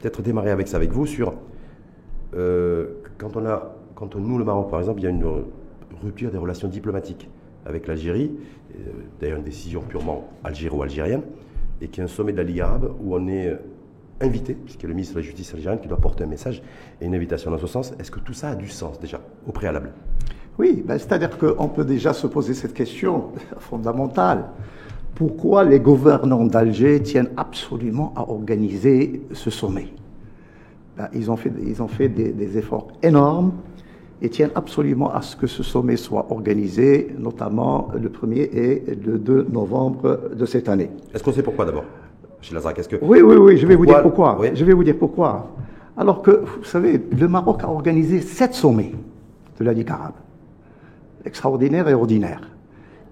peut-être démarrer avec ça avec vous sur euh, quand on a, quand nous, le Maroc, par exemple, il y a une rupture des relations diplomatiques avec l'Algérie, euh, d'ailleurs une décision purement algéro-algérienne, et qui est un sommet de la Ligue arabe où on est invité, puisque le ministre de la Justice algérienne qui doit porter un message et une invitation dans ce sens. Est-ce que tout ça a du sens déjà, au préalable? Oui, ben, c'est-à-dire qu'on peut déjà se poser cette question fondamentale. Pourquoi les gouvernants d'Alger tiennent absolument à organiser ce sommet ben, Ils ont fait, ils ont fait des, des efforts énormes et tiennent absolument à ce que ce sommet soit organisé, notamment le 1er et le 2 novembre de cette année. Est-ce qu'on sait pourquoi d'abord que... Oui, oui, oui, je vais vous dire pourquoi? Je vais vous dire pourquoi. Alors que, vous savez, le Maroc a organisé sept sommets de la Ligue arabe, extraordinaire et ordinaire.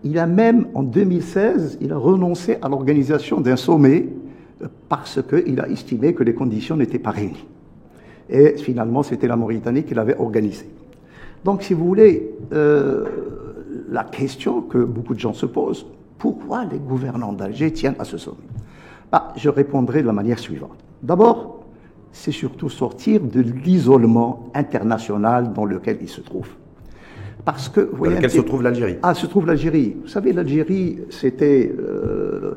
Il a même, en 2016, il a renoncé à l'organisation d'un sommet parce qu'il a estimé que les conditions n'étaient pas réunies. Et finalement, c'était la Mauritanie qui l'avait organisé. Donc, si vous voulez, euh, la question que beaucoup de gens se posent, pourquoi les gouvernants d'Alger tiennent à ce sommet? Bah, Je répondrai de la manière suivante. D'abord, c'est surtout sortir de l'isolement international dans lequel ils se trouvent. Parce que, vous voyez, dans lequel se trouve l'Algérie Ah, se trouve l'Algérie. Vous savez, l'Algérie, c'était euh,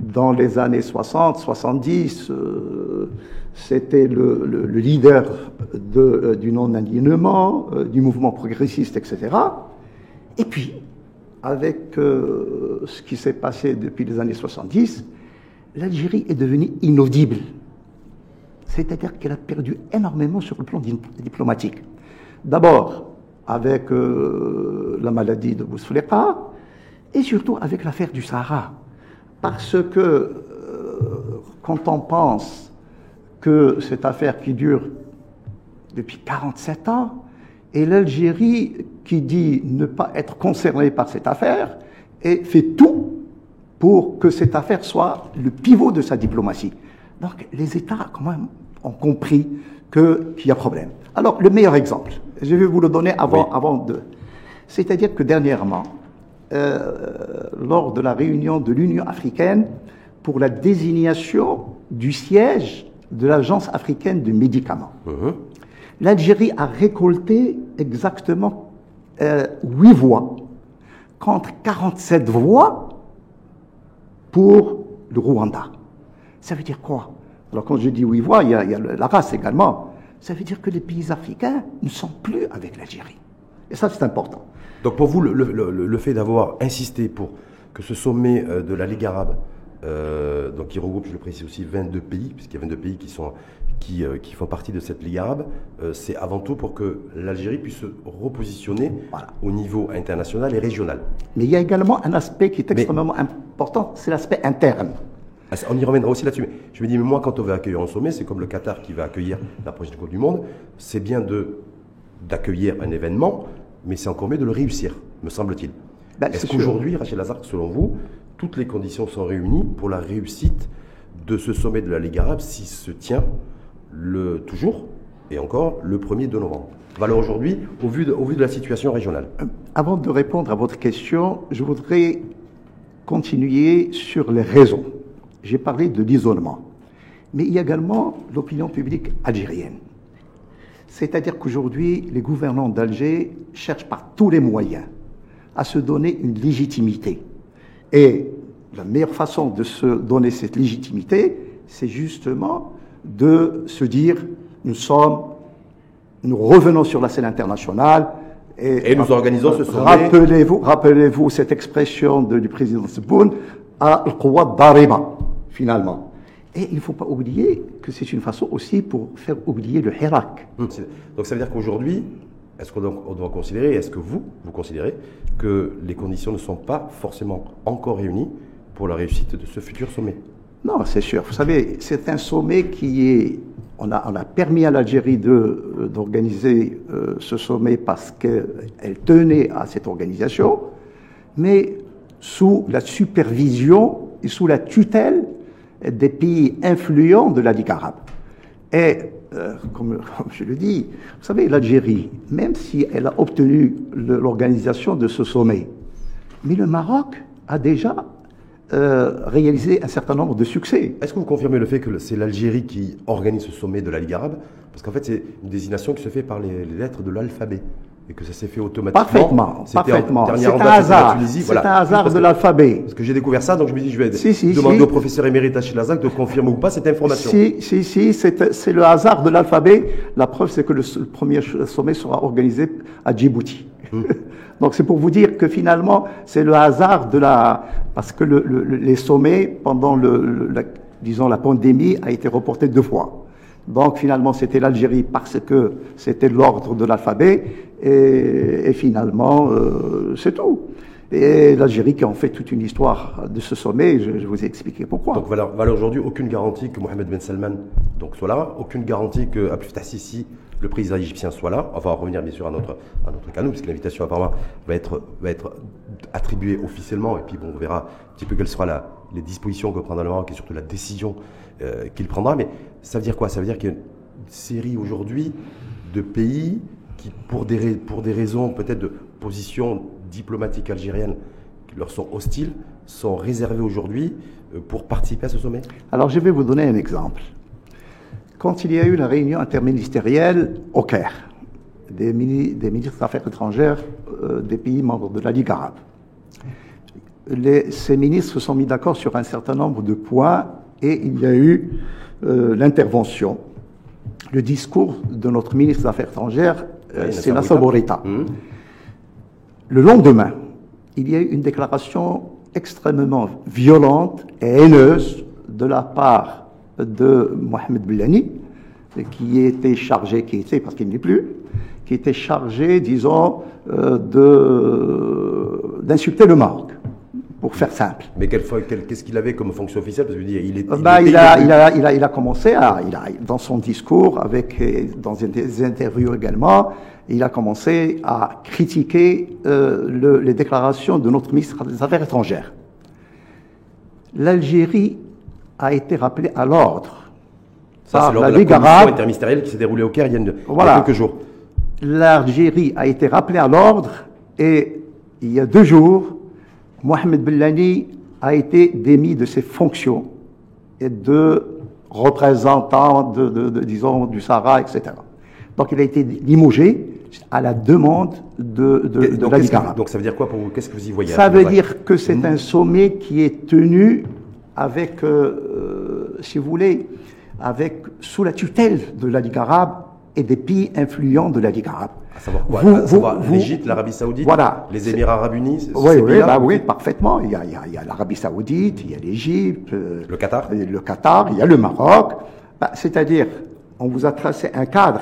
dans les années 60, 70, euh, c'était le, le, le, leader de, euh, du non-alignement, euh, du mouvement progressiste, etc. Et puis, avec euh, ce qui s'est passé depuis les années 70, l'Algérie est devenue inaudible. C'est-à-dire qu'elle a perdu énormément sur le plan diplomatique. D'abord, avec euh, la maladie de Bousfleka, et surtout avec l'affaire du Sahara. Parce que euh, quand on pense que cette affaire qui dure depuis 47 ans, et l'Algérie qui dit ne pas être concernée par cette affaire, et fait tout pour que cette affaire soit le pivot de sa diplomatie. Donc les États, quand même, ont compris qu'il y a problème. Alors, le meilleur exemple, je vais vous le donner avant, avant de... C'est-à-dire que dernièrement, euh, lors de la réunion de l'Union africaine pour la désignation du siège de l'Agence africaine de médicaments, uh-huh. l'Algérie a récolté exactement euh, 8 voix contre 47 voix pour le Rwanda. Ça veut dire quoi? Alors quand je dis 8 voix, il y, a, il y a la race également. Ça veut dire que les pays africains ne sont plus avec l'Algérie. Et ça, c'est important. Donc pour vous, le, le, le fait d'avoir insisté pour que ce sommet euh, de la Ligue arabe, euh, donc qui regroupe, je le précise aussi, 22 pays, puisqu'il y a 22 pays qui, sont, qui, euh, qui font partie de cette Ligue arabe, euh, c'est avant tout pour que l'Algérie puisse se repositionner voilà. au niveau international et régional. Mais il y a également un aspect qui est extrêmement Mais, important, c'est l'aspect interne. Ah, on y reviendra aussi là-dessus. Mais je me dis, mais moi, quand on va accueillir un sommet, c'est comme le Qatar qui va accueillir la prochaine Coupe du Monde. C'est bien de d'accueillir un événement, mais c'est encore mieux de le réussir, me semble-t-il. Ben, Est-ce qu'aujourd'hui, Rachel Lazare, selon vous, toutes les conditions sont réunies pour la réussite de ce sommet de la Ligue arabe s'il se tient le, toujours et encore le 1er de novembre? Valeur aujourd'hui au, vu de, au vu de la situation régionale Avant de répondre à votre question, je voudrais continuer sur les raisons. J'ai parlé de l'isolement, mais il y a également l'opinion publique algérienne. C'est-à-dire qu'aujourd'hui, les gouvernants d'Alger cherchent par tous les moyens à se donner une légitimité. Et la meilleure façon de se donner cette légitimité, c'est justement de se dire nous sommes, nous revenons sur la scène internationale. Et, et nous organisons ce sommet. Rappelez-vous, rappelez-vous cette expression de, du président Seboun, à Dariba, finalement. Et il ne faut pas oublier que c'est une façon aussi pour faire oublier le Hirak. Donc ça veut dire qu'aujourd'hui, est-ce qu'on doit considérer, est-ce que vous, vous considérez que les conditions ne sont pas forcément encore réunies pour la réussite de ce futur sommet? Non, c'est sûr. Vous savez, c'est un sommet qui est... On a, on a permis à l'Algérie d'organiser euh, ce sommet parce qu'elle tenait à cette organisation, mais sous la supervision et sous la tutelle des pays influents de la Ligue arabe. Et euh, comme, je le dis, vous savez, l'Algérie, même si elle a obtenu l'organisation de ce sommet, mais le Maroc a déjà euh, réalisé un certain nombre de succès. Est-ce que vous confirmez le fait que c'est l'Algérie qui organise ce sommet de la Ligue arabe? Parce qu'en fait, c'est une désignation qui se fait par les lettres de l'alphabet et que ça s'est fait automatiquement. Parfaitement, parfaitement. C'est un hasard. C'est voilà. un hasard de l'alphabet. Parce que j'ai découvert ça, donc je me dis, je vais Si, si, demander si. au professeur émérite Achille Lazac de confirmer ou pas cette information. Si, si, si, c'est le hasard de l'alphabet. La preuve, c'est que le, premier sommet sera organisé à Djibouti. Hmm. Donc c'est pour vous dire que finalement, c'est le hasard de la... Parce que le- le- le- les sommets, pendant le, le- la, disons, la pandémie, a été reporté deux fois. Donc finalement, c'était l'Algérie parce que c'était l'ordre de l'alphabet. Et, finalement, euh, c'est tout. Et l'Algérie qui en fait toute une histoire de ce sommet, je, vous ai expliqué pourquoi. Donc voilà, aujourd'hui aucune garantie que Mohamed Ben Salman donc, soit là, aucune garantie que Abdel Sisi, le président égyptien, soit là. On va revenir bien sûr à notre, à notre canot, puisque l'invitation apparemment va être, va être attribuée officiellement, et puis bon, on verra un petit peu quelles seront la- les dispositions que prendra le Maroc et surtout la décision euh, qu'il prendra. Mais ça veut dire quoi? Ça veut dire qu'il y a une série aujourd'hui de pays qui, pour des, raisons peut-être de position diplomatique algérienne qui leur sont hostiles, sont réservés aujourd'hui euh, pour participer à ce sommet? Alors je vais vous donner un exemple. Quand il y a eu la réunion interministérielle au Caire, des ministres des Affaires étrangères euh, des pays membres de la Ligue arabe, les- ces ministres se sont mis d'accord sur un certain nombre de points et il y a eu euh, l'intervention, le discours de notre ministre des Affaires étrangères, euh, c'est Nasser. Hum. Le lendemain, il y a eu une déclaration extrêmement violente et haineuse de la part de Mohamed Bellani, qui était chargé, qui était, parce qu'il n'est plus, qui était chargé, disons, euh, d'insulter le Maroc, pour faire simple. Mais qu'est-ce qu'il avait comme fonction officielle? Parce que je veux dire, il est. Bah, était- il, a, était- il, a, il, a, il a commencé à, il a, dans son discours, avec, euh, dans des interviews également, il a commencé à critiquer euh, le- les déclarations de notre ministre des Affaires étrangères. L'Algérie a été rappelée à l'ordre Ça, par c'est lors la de la Ligue commission arabe. interministérielle qui s'est déroulée au Caire il y a, une- il y a quelques jours. L'Algérie a été rappelée à l'ordre et il y a deux jours, Mohamed Bellani a été démis de ses fonctions et de représentant de, de- de, disons, du Sahara, etc. Donc il a été limogé à la demande de, donc, la Ligue arabe. donc ça veut dire quoi pour vous? Qu'est-ce que vous y voyez Ça veut dire que c'est un sommet qui est tenu avec, euh, euh, si vous voulez, avec, sous la tutelle de la Ligue arabe et des pays influents de la Ligue arabe. À savoir quoi Vous- À savoir l'Égypte, l'Arabie Saoudite, Voilà. les Émirats Arabes Unis Oui, oui, bah oui, parfaitement. Il y a, l'Arabie Saoudite, il y a l'Égypte, euh, Le Qatar le Qatar, il y a le Maroc. Bah, C'est-à-dire, on vous a tracé un cadre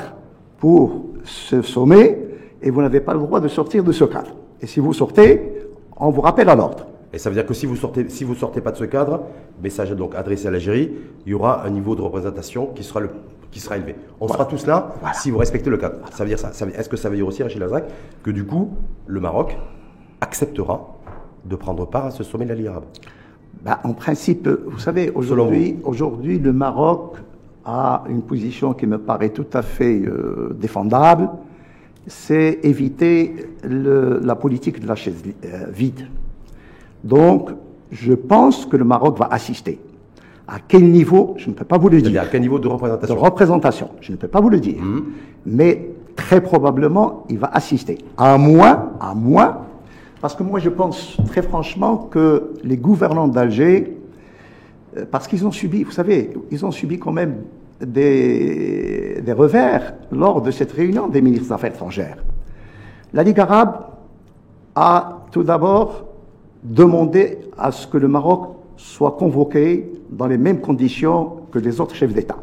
pour ce sommet et vous n'avez pas le droit de sortir de ce cadre. Et si vous sortez, on vous rappelle à l'ordre. Et ça veut dire que si vous sortez, si vous sortez pas de ce cadre, message donc adressé à l'Algérie, il y aura un niveau de représentation qui sera le qui sera élevé. On sera tous là si vous respectez le cadre. Ça veut dire ça. Est-ce que ça veut dire aussi, Rachid Lazac, que du coup, le Maroc acceptera de prendre part à ce sommet de la Ligue arabe? Bah, en principe, vous savez, aujourd'hui, aujourd'hui, le Maroc a une position qui me paraît tout à fait euh, défendable. C'est éviter le- la politique de la chaise euh, vide. Donc, je pense que le Maroc va assister. À quel niveau Je ne peux pas vous le dire. à quel niveau de De représentation représentation, je ne peux pas vous le dire. Mhm. Mais très probablement, il va assister. À moins, à moins, parce que moi je pense très franchement que les gouvernants d'Alger, euh, parce qu'ils ont subi, vous savez, ils ont subi quand même des, des revers lors de cette réunion des ministres des Affaires étrangères. La Ligue arabe a tout d'abord demandé à ce que le Maroc soit convoqué dans les mêmes conditions que les autres chefs d'État.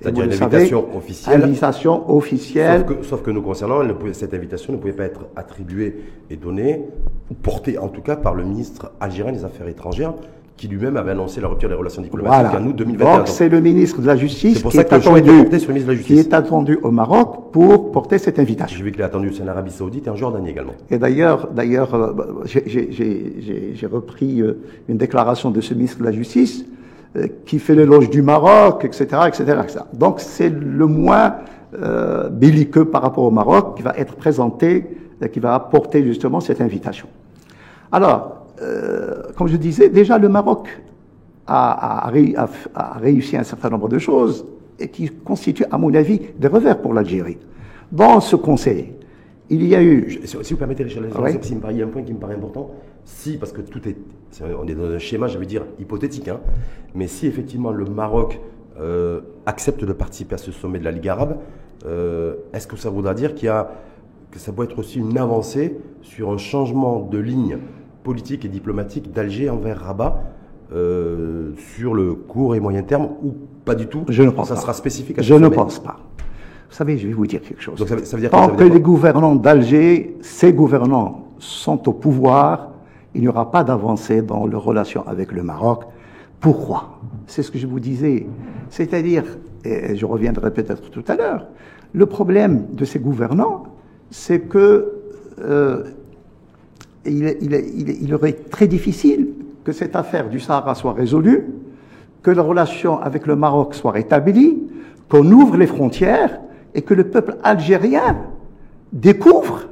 C'est-à-dire une invitation savez, officielle. Invitation officielle. Sauf que, sauf que nous concernant, cette invitation ne pouvait pas être attribuée et donnée, ou portée en tout cas par le ministre algérien des Affaires étrangères, qui lui-même avait annoncé la rupture des relations diplomatiques Voilà. en août 2021. Donc c'est le ministre de la Justice qui est, attendu, qui est attendu au Maroc pour porter cette invitation. J'ai vu qu'il est attendu aussi en Arabie Saoudite et en Jordanie également. Et d'ailleurs, d'ailleurs, euh, j'ai- repris euh, une déclaration de ce ministre de la Justice qui fait l'éloge du Maroc, etc., etc., etc. Donc c'est le moins euh, belliqueux par rapport au Maroc qui va être présenté, euh, qui va apporter justement cette invitation. Alors, euh, comme je disais, déjà le Maroc a, a, réussi un certain nombre de choses et qui constituent, à mon avis, des revers pour l'Algérie. Dans ce conseil, il y a eu. Si, vous permettez, Richard, ouais. il y a un point qui me paraît important. Si, parce que tout est. on est dans un schéma, je veux dire, hypothétique, hein, mais si effectivement le Maroc euh, accepte de participer à ce sommet de la Ligue arabe, euh, est-ce que ça voudra dire qu'il y a, que ça peut être aussi une avancée sur un changement de ligne politique et diplomatique d'Alger envers Rabat euh, sur le court et moyen terme ou pas du tout? Je ne pense ça pas. sera spécifique à Je ne pense pas. Vous savez, je vais vous dire quelque chose. Donc ça, veut- ça veut dire Tant veut que les gouvernants d'Alger, ces gouvernants, sont au pouvoir, il n'y aura pas d'avancée dans leurs relations avec le Maroc. Pourquoi? C'est ce que je vous disais. C'est-à-dire, et je reviendrai peut-être tout à l'heure, le problème de ces gouvernants, c'est que euh, il, est- il il il aurait très difficile que cette affaire du Sahara soit résolue, que la relation avec le Maroc soit rétablie, qu'on ouvre les frontières et que le peuple algérien découvre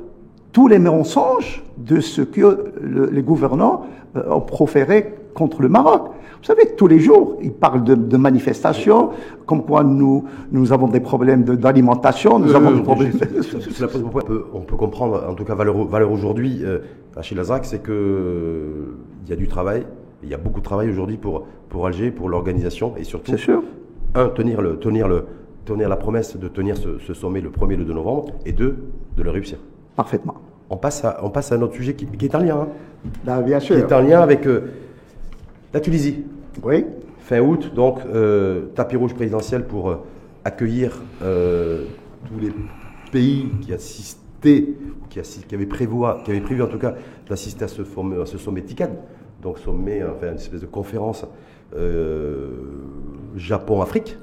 tous les mensonges de ce que le- les gouvernants euh, ont proféré contre le Maroc. Vous savez, tous les jours, ils parlent de, de manifestations, comme quoi nous, nous avons des problèmes de- d'alimentation, nous avons des problèmes... C'est la pose- on, peut, on peut comprendre, en tout cas valeur, valeur aujourd'hui, euh, Achille c'est que euh, y a du travail, il y a beaucoup de travail aujourd'hui pour, pour Alger, pour l'organisation, et surtout, C'est sûr. un, tenir, le, tenir, le, tenir la promesse de tenir ce, ce sommet le 1er et le 2 novembre, et deux, de le réussir. Parfaitement. On passe à, on passe à un autre sujet qui, qui est en lien, hein, Là, bien qui est en lien avec euh, la Tunisie. Oui. Fin août, donc, euh, tapis rouge présidentiel pour euh, accueillir tous les pays qui assistaient, qui, qui, avaient prévu, qui avaient prévu en tout cas d'assister à ce, à ce sommet TICAD, donc sommet, enfin une espèce de conférence Japon-Afrique.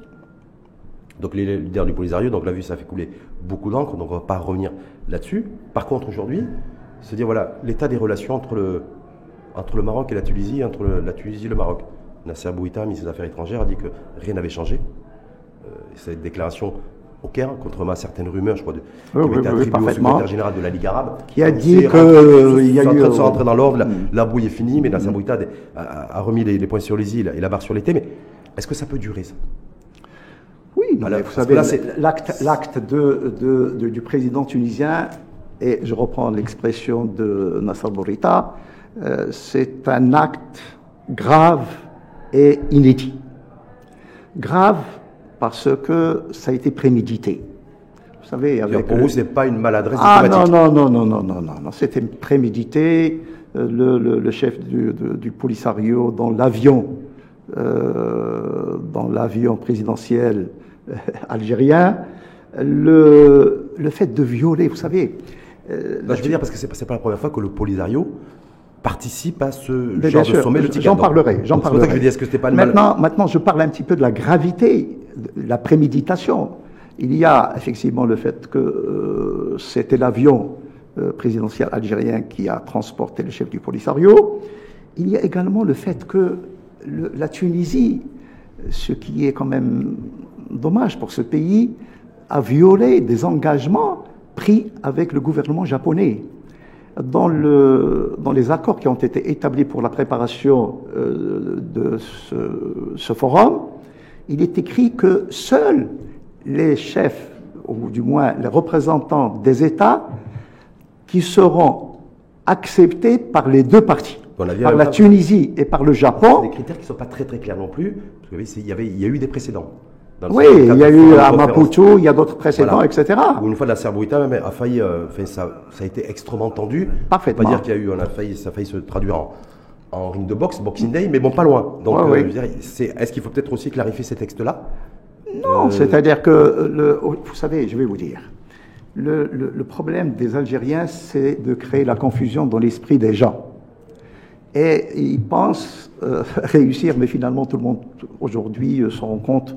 Donc les leaders du Polisario, donc la vue, ça fait couler beaucoup d'encre, donc on ne va pas revenir là-dessus. Par contre, aujourd'hui, se dire voilà l'état des relations entre le, entre le Maroc et la Tunisie, entre le- la Tunisie et le Maroc. Nasser Bouyta, ministre des Affaires étrangères, a dit que rien n'avait changé. Euh, cette déclaration au Caire, contrairement à certaines rumeurs, je crois, de, qui Oui, oui, été oui, au secrétaire général de la Ligue arabe, Qui a dit sait, que, rentre- euh, il y a c'est en eu, train de se euh, rentrer dans l'ordre, la, Mm. la brouille est finie, mais Nasser Bouyta a, a- a remis les, les points sur les îles et la barre sur l'été. Mais est-ce que ça peut durer, ça? Oui, non, Voilà, mais vous savez, là, c'est- l'acte, l'acte de, de- de- du président tunisien, et je reprends l'expression de Nasser Bourita, euh, c'est un acte grave et inédit. Grave parce que ça a été prémédité. Vous savez, avec Pour vous, ce n'est pas une maladresse ah non, diplomatique. non, non, non, non, non, non, non. C'était prémédité. Euh, Le, le- le chef du, Polisario dans l'avion, euh, dans l'avion présidentiel algérien, le, le fait de violer, vous savez. euh, Non, je veux dire parce que pas, c'est pas la première fois que le Polisario participe à ce Mais genre de sommet. J'en parlerai. J'en donc C'est pour ça parlerai. que je dis, est-ce que c'était pas une mal- maintenant, maintenant, je parle un petit peu de la gravité, de la préméditation. Il y a effectivement le fait que euh, c'était l'avion euh, présidentiel algérien qui a transporté le chef du Polisario. Il y a également le fait que le- la Tunisie, ce qui est quand même dommage pour ce pays, a violé des engagements pris avec le gouvernement japonais. Dans, le, dans les accords qui ont été établis pour la préparation euh, de ce, ce forum, il est écrit que seuls les chefs, ou du moins les représentants des États, qui seront acceptés par les deux parties, par la Tunisie et par le des Japon. critères qui ne sont pas très très clairs non plus. Parce que, vous voyez, c'est- il y, avait, il y a eu des précédents. Dans Oui, il y a eu à. Maputo, il y a d'autres précédents, Voilà. etc. Où une fois, la Serbouita même a failli, euh, enfin, ça, ça a été extrêmement tendu. Parfaitement. Pas dire qu'il y a eu, on a failli, ça a failli se traduire en, en ring de boxe, Boxing Day, mais bon, pas loin. Donc, Ouais, euh, oui. c'est- est-ce qu'il faut peut-être aussi clarifier ces textes-là? Non, c'est-à-dire que, le, vous savez, je vais vous dire, le, le- le problème des Algériens, c'est de créer la confusion dans l'esprit des gens. Et ils pensent euh, réussir, mais finalement, tout le monde aujourd'hui euh, se rend compte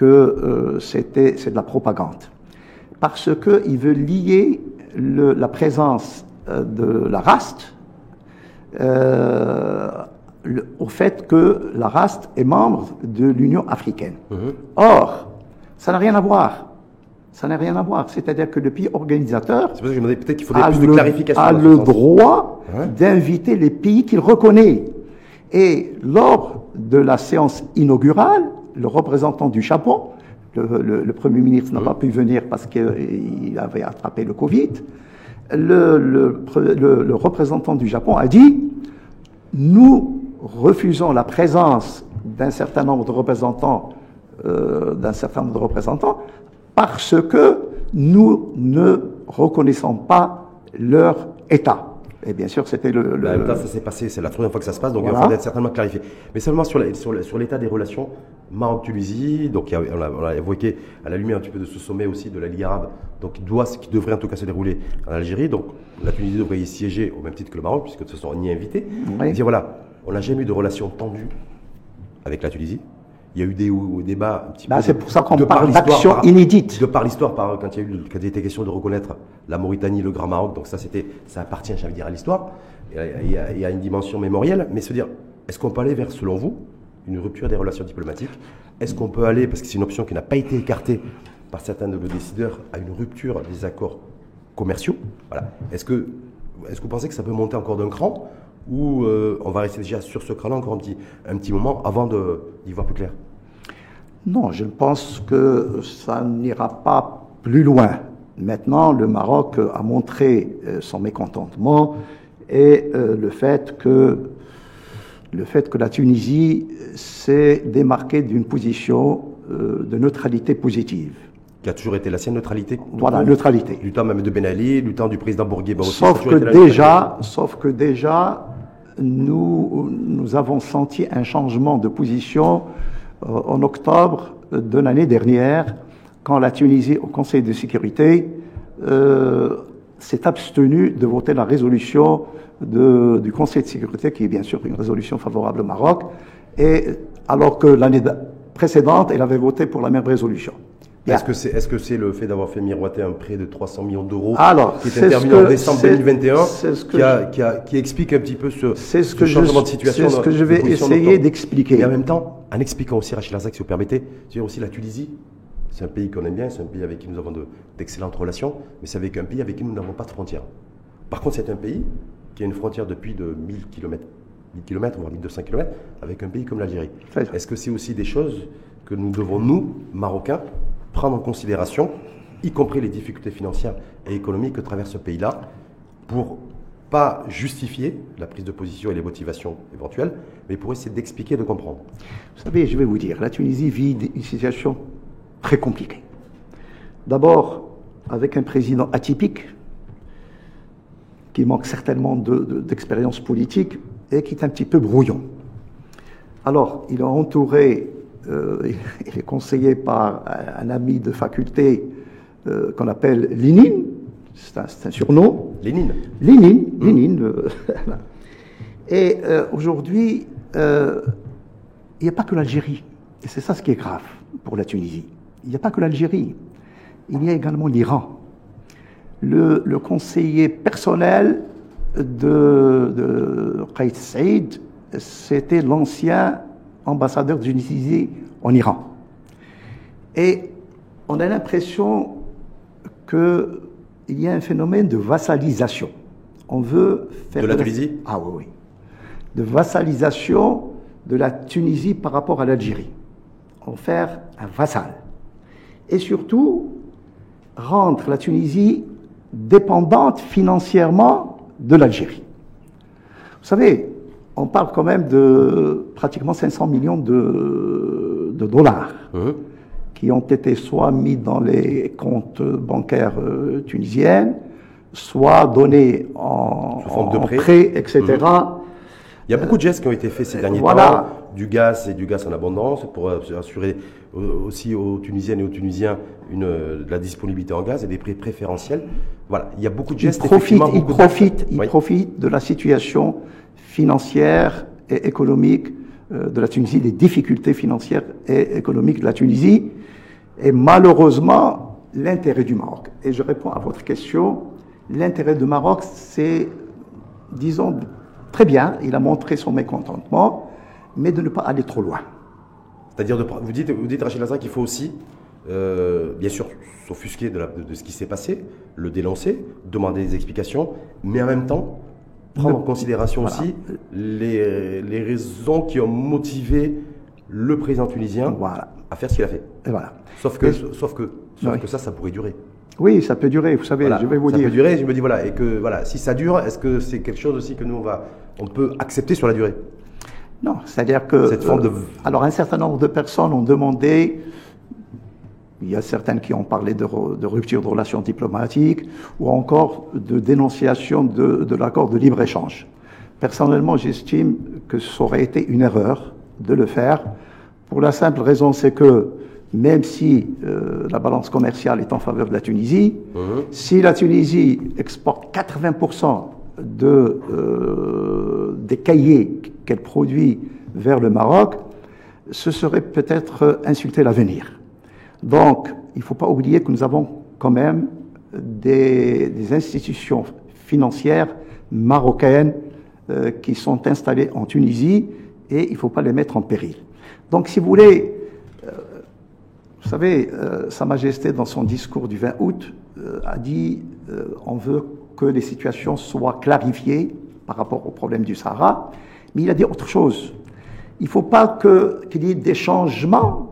que euh, c'était, c'est de la propagande. Parce qu'ils veulent lier le- la présence euh, de la RAST euh, le- au fait que la RAST est membre de l'Union africaine. Or, ça n'a rien à voir. Ça n'a rien à voir. C'est-à-dire que le pays organisateur que je peut-être qu'il a plus de le, clarification. a droit Ouais. d'inviter les pays qu'il reconnaît. Et lors de la séance inaugurale, le représentant du Japon, le, le- le Premier ministre n'a pas pu venir parce qu'il avait attrapé le Covid, le représentant du Japon a dit nous refusons la présence d'un certain nombre de représentants, euh, d'un certain nombre de représentants, parce que nous ne reconnaissons pas leur État. Et bien sûr, c'était le, le- temps, ça s'est passé, c'est la troisième fois que ça se passe, donc il faudrait être certainement clarifié. Mais seulement sur la- sur la- sur l'état des relations Maroc-Tunisie, donc on l'a on l'a évoqué à la lumière un petit peu de ce sommet aussi de la Ligue arabe, donc qui, doit, qui devrait en tout cas se dérouler en Algérie. Donc la Tunisie devrait y siéger au même titre que le Maroc, puisque ce sont ni invités. Oui. Dire voilà, on n'a jamais eu de relations tendues avec la Tunisie. Il y a eu des débats un petit Bah, peu. c'est de- pour ça qu'on de par parle l'histoire, d'action par- inédite. De par l'histoire, par, quand il y a eu, quand il était question de reconnaître la Mauritanie, le Grand Maroc, donc ça c'était, ça appartient, j'allais dire, à l'histoire à, et à- et à une dimension mémorielle. Mais se dire, est-ce qu'on peut aller vers, selon vous, une rupture des relations diplomatiques? Est-ce qu'on peut aller, parce que c'est une option qui n'a pas été écartée par certains de nos décideurs, à une rupture des accords commerciaux? Voilà. Est-ce que, est-ce que vous pensez que ça peut monter encore d'un cran? Ou euh, on va rester déjà sur ce cran-là encore un petit, un petit moment avant de, d'y voir plus clair Non, je pense que ça n'ira pas plus loin. Maintenant, le Maroc a montré euh, son mécontentement et euh, le fait que le fait que la Tunisie s'est démarquée d'une position euh, de neutralité positive. Qui a toujours été la sienne neutralité? Voilà, neutralité. Du temps même de Ben Ali, du temps du président Bourguiba aussi. Sauf que déjà, sauf que déjà, nous, avons senti un changement de position euh, en octobre de l'année dernière, quand la Tunisie, au Conseil de sécurité, euh, s'est abstenue de voter la résolution du Conseil de sécurité, qui est bien sûr une résolution favorable au Maroc, et alors que l'année précédente, elle avait voté pour la même résolution. Est-ce que c'est est -ce c'est le fait d'avoir fait miroiter un prêt de 300 millions d'euros qui est c'est intervenu que- en décembre c'est- 2021 c'est ce que qui, a- qui, a- qui explique un petit peu ce, C'est ce ce que je, changement de situation c'est ce que je vais essayer d'expliquer. Et en même temps, en expliquant aussi, Rachid Larzac, si vous permettez, je dire aussi la Tunisie, c'est un pays qu'on aime bien, c'est un pays avec qui nous avons de- d'excellentes relations, mais c'est avec un pays avec qui nous n'avons pas de frontières. Par contre, c'est un pays qui a une frontière depuis de 1000 km, 1000 km, voire 1200 km, avec un pays comme l'Algérie. Est-ce que c'est aussi des choses que nous devons, nous, Marocains, prendre en considération, y compris les difficultés financières et économiques que traverse ce pays-là, pour pas justifier la prise de position et les motivations éventuelles, mais pour essayer d'expliquer et de comprendre Vous savez, je vais vous dire, la Tunisie vit une situation très compliquée. D'abord, avec un président atypique, qui manque certainement de- de- d'expérience politique et qui est un petit peu brouillon. Alors, il est entouré, euh, il est conseillé par un un ami de faculté euh, qu'on appelle Lénine, c'est un, surnom, Lénine, Lénine, Lénine. euh, et aujourd'hui, il n'y a pas que l'Algérie. Et c'est ça ce qui est grave pour la Tunisie. Il n'y a pas que l'Algérie. Il y a également l'Iran. Le, le conseiller personnel de, de Saïd, c'était l'ancien ambassadeur de Tunisie en Iran. Et on a l'impression qu'il y a un phénomène de vassalisation. On veut faire De la Tunisie Ah oui, oui. De vassalisation de la Tunisie par rapport à l'Algérie. En faire un vassal. Et surtout, rendre la Tunisie dépendante financièrement de l'Algérie. Vous savez, on parle quand même de pratiquement 500 millions de, de dollars qui ont été soit mis dans les comptes bancaires euh, tunisiennes, soit donnés en, forme de en prêt. prêt, etc. Il y a beaucoup de gestes qui ont été faits ces derniers voilà. temps, du gaz et du gaz en abondance pour euh, assurer euh, aussi aux Tunisiennes et aux Tunisiens une, euh, de la disponibilité en gaz et des prix préférentiels. Voilà, il y a beaucoup de Ils gestes. profitent, ils beaucoup d'actes. profitent, ils Oui. profitent de la situation financière et économique euh, de la Tunisie, des difficultés financières et économiques de la Tunisie, et malheureusement l'intérêt du Maroc. Et je réponds à votre question. L'intérêt du Maroc, c'est, disons, très bien, il a montré son mécontentement, mais de ne pas aller trop loin. C'est-à-dire, de, vous dites, vous dites Rachid Lazare qu'il faut aussi euh, bien sûr, s'offusquer de, de ce qui s'est passé, le dénoncer, demander des explications, mais en même temps, prendre en considération Voilà. aussi les, les raisons qui ont motivé le président tunisien Voilà. à faire ce qu'il a fait. Et voilà. Sauf que, sauf que, sauf Oui. que ça, ça pourrait durer. Oui, ça peut durer. Vous savez, Voilà, je vais vous ça dire. peut durer. Je me dis voilà, et que voilà, si ça dure, est-ce que c'est quelque chose aussi que nous on va, on peut accepter sur la durée? Non, c'est-à-dire que. Cette forme de- alors, un certain nombre de personnes ont demandé. Il y a certaines qui ont parlé de, re- de rupture de relations diplomatiques ou encore de dénonciation de, de l'accord de libre-échange. Personnellement, j'estime que ça aurait été une erreur de le faire pour la simple raison, c'est que même si euh, la balance commerciale est en faveur de la Tunisie, si la Tunisie exporte 80% de, euh, des cahiers qu'elle produit vers le Maroc, ce serait peut-être insulter l'avenir. Donc, il ne faut pas oublier que nous avons quand même des, des institutions financières marocaines euh, qui sont installées en Tunisie et il ne faut pas les mettre en péril. Donc, si vous voulez, euh, vous savez, euh, Sa Majesté, dans son discours du 20 août, euh, a dit euh, on veut que les situations soient clarifiées par rapport au problème du Sahara, mais il a dit autre chose. Il ne faut pas qu'il y ait des changements,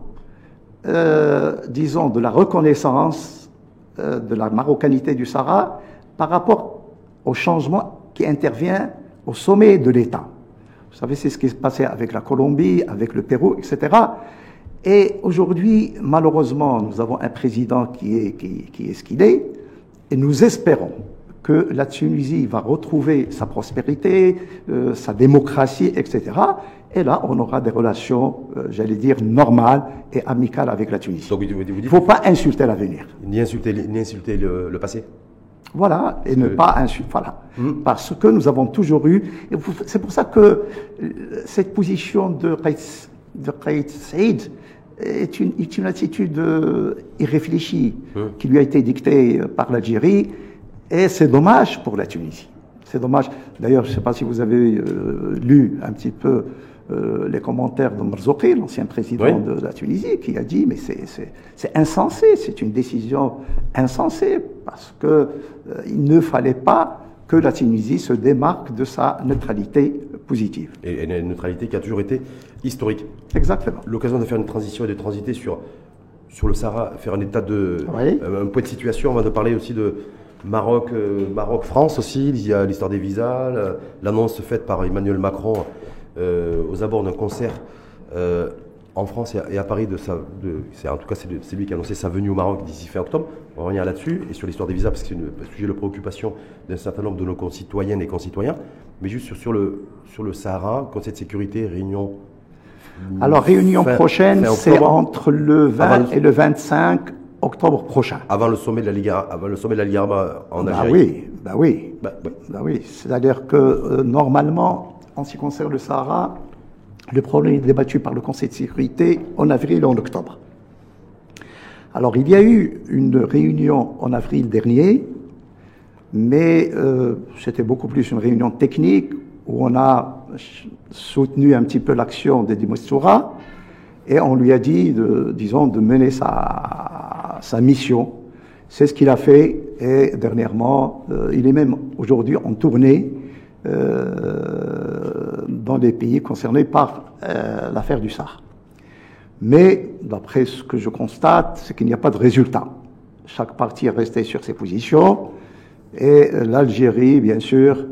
euh, disons, de la reconnaissance euh, de la marocanité du Sahara par rapport au changement qui intervient au sommet de l'État. Vous savez, c'est ce qui se passait avec la Colombie, avec le Pérou, etc. Et aujourd'hui, malheureusement, nous avons un président qui est, qui, est ce qu'il est, et nous espérons que la Tunisie va retrouver sa prospérité, euh, sa démocratie, etc. Et là, on aura des relations, euh, j'allais dire, normales et amicales avec la Tunisie. Donc vous, vous Il ne faut pas insulter l'avenir. ni insulter, ni insulter le, le passé. Voilà, et ne Euh, pas insulter. Voilà. Hmm. Parce que nous avons toujours eu. C'est pour ça que euh, cette position de Qaïs Saïd est une, est une attitude irréfléchie Hmm. qui lui a été dictée par l'Algérie. Et c'est dommage pour la Tunisie. C'est dommage. D'ailleurs, je ne sais pas si vous avez euh, lu un petit peu euh, les commentaires de Marzouki, l'ancien président Oui. de la Tunisie, qui a dit mais c'est- insensé, c'est une décision insensée, parce que euh, il ne fallait pas que la Tunisie se démarque de sa neutralité positive. Et, et une neutralité qui a toujours été historique. Exactement. L'occasion de faire une transition et de transiter sur, sur le Sahara, faire un état de. Oui. euh, un point de situation avant de parler aussi de Maroc, euh, Maroc-France aussi. Il y a l'histoire des visas, la- l'annonce faite par Emmanuel Macron aux abords d'un concert euh, en France et à, Paris de sa. De, c'est- en tout cas, c'est lui qui a annoncé sa venue au Maroc d'ici fin octobre. On va revenir là-dessus et sur l'histoire des visas parce que c'est un sujet de préoccupation d'un certain nombre de nos concitoyennes et concitoyens. Mais juste sur, sur le, sur le Sahara, Conseil de sécurité, réunion. Alors, réunion fin- prochaine, c'est entre le 20 Avant le- et le 25 octobre prochain. Avant le sommet de la Ligue, avant le sommet de la Ligue arabe en Bah Algérie. oui, bah oui. Bah. Ben oui, c'est-à-dire que euh, normalement, en ce qui concerne le Sahara, le problème est débattu par le Conseil de sécurité en avril et en octobre. Alors il y a eu une réunion en avril dernier, mais euh, c'était beaucoup plus une réunion technique où on a soutenu un petit peu l'action de Dimastura et on lui a dit, de, disons, de mener sa, sa mission. C'est ce qu'il a fait et dernièrement, euh, il est même aujourd'hui en tournée euh, dans les pays concernés par euh, l'affaire du Sahara. Mais d'après ce que je constate, c'est qu'il n'y a pas de résultat. Chaque parti est resté sur ses positions et l'Algérie, bien sûr,